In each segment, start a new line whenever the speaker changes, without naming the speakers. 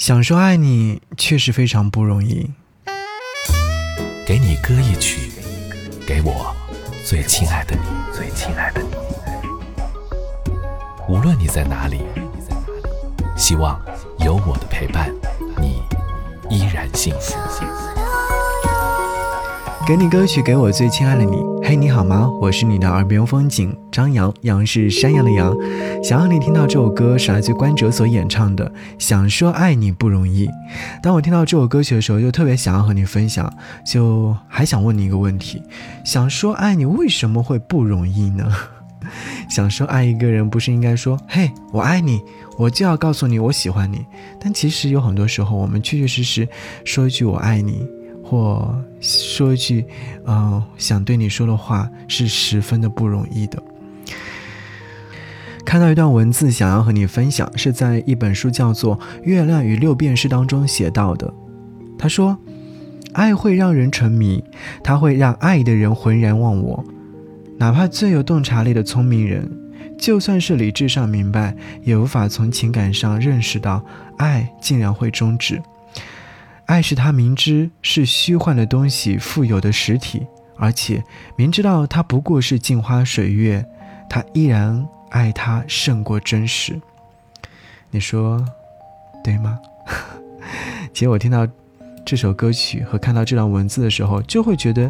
想说爱你，确实非常不容易。
给你歌一曲，给我最亲爱的你，最亲爱的你。无论你在哪里，希望有我的陪伴，你依然幸福。
给你歌曲，给我最亲爱的你。嘿，你好吗？我是你的耳边风景张扬，杨是山羊的羊。想让你听到这首歌是来自关喆所演唱的《想说爱你不容易》。当我听到这首歌曲的时候，就特别想要和你分享，就还想问你一个问题：想说爱你为什么会不容易呢？想说爱一个人，不是应该说“嘿，我爱你”，我就要告诉你我喜欢你。但其实有很多时候，我们确确实实说一句“我爱你”。或说一句，嗯，想对你说的话是十分的不容易的。看到一段文字，想要和你分享，是在一本书叫做《月亮与六便士》当中写到的。他说：“爱会让人沉迷，它会让爱的人浑然忘我。哪怕最有洞察力的聪明人，就算是理智上明白，也无法从情感上认识到爱竟然会终止。”爱是他明知是虚幻的东西富有的实体，而且明知道它不过是镜花水月，他依然爱他胜过真实。你说对吗？其实我听到这首歌曲和看到这段文字的时候，就会觉得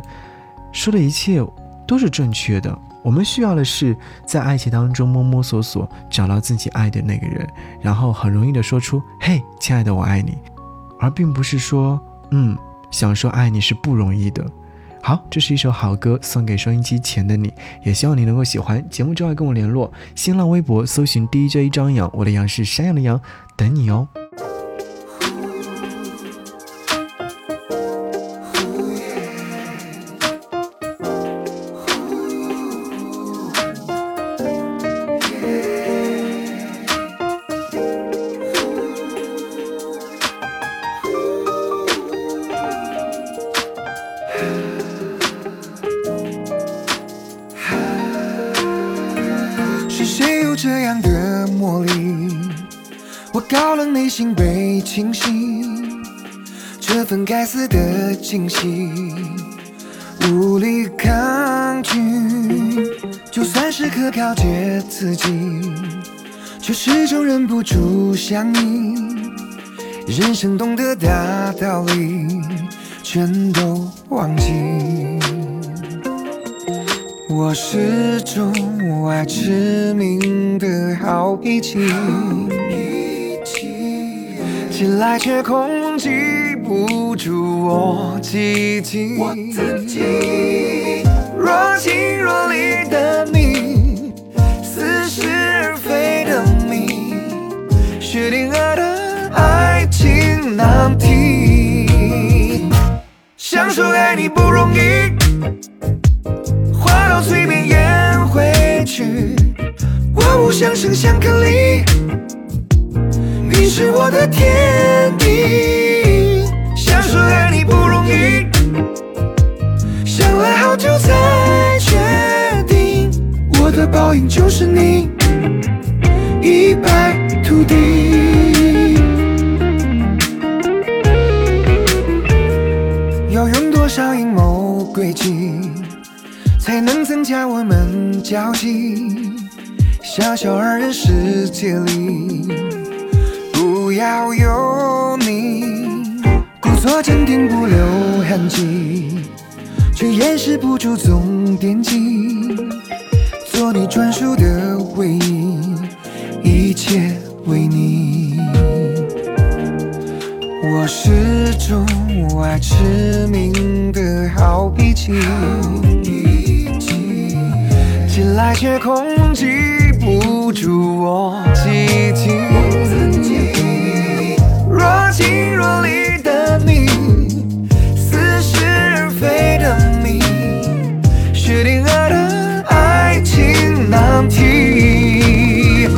说的一切都是正确的。我们需要的是在爱情当中摸摸索索，找到自己爱的那个人，然后很容易的说出“嘿，亲爱的，我爱你”。而并不是说，嗯，想说爱你是不容易的。好，这是一首好歌，送给收音机前的你，也希望你能够喜欢。节目之外跟我联络，新浪微博搜寻 DJ 张扬，我的杨是山羊的羊，等你哦。
这样的魔力，我高冷内心被清洗，这份该死的惊喜，无力抗拒。就算是可靠解自己，却始终忍不住想你。人生懂得大道理，全都忘记。我是种爱痴迷的好脾气，进来却控制不住我自己。若即若离的你，似是而非的你，薛定谔的爱情难题。想说爱你不容易。相生相克离，你是我的天地。想说爱你不容易，想了好久才决定，我的报应就是你一败涂地。要用多少阴谋诡计？才能增加我们交集。小小二人世界里，不要有你，故作镇定不留痕迹，却掩饰不住总惦记。做你专属的唯一，一切为你。我是种爱痴迷的好脾气。近来却空寂住我自己。若即若离的你，似是而非的谜，薛定谔的爱情难题。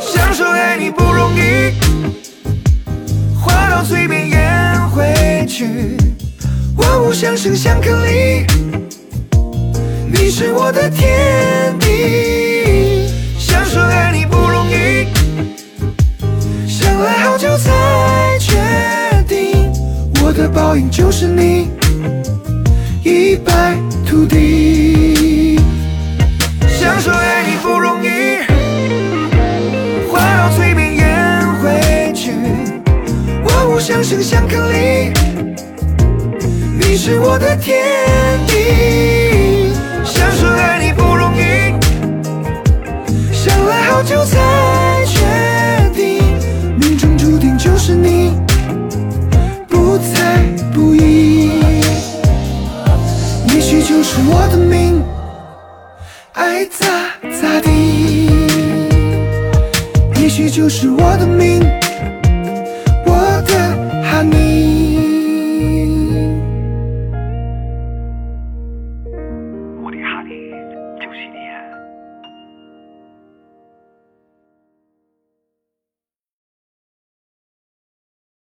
想说爱你不容易，话到嘴边咽回去，万物相生相克离。你是我的天报应就是你一败涂地。想说爱你不容易，话到嘴边咽回去，万物相生相克离，你是我的天地。想说爱你不容易，想了好久才。爱咋咋地？也许就是我的命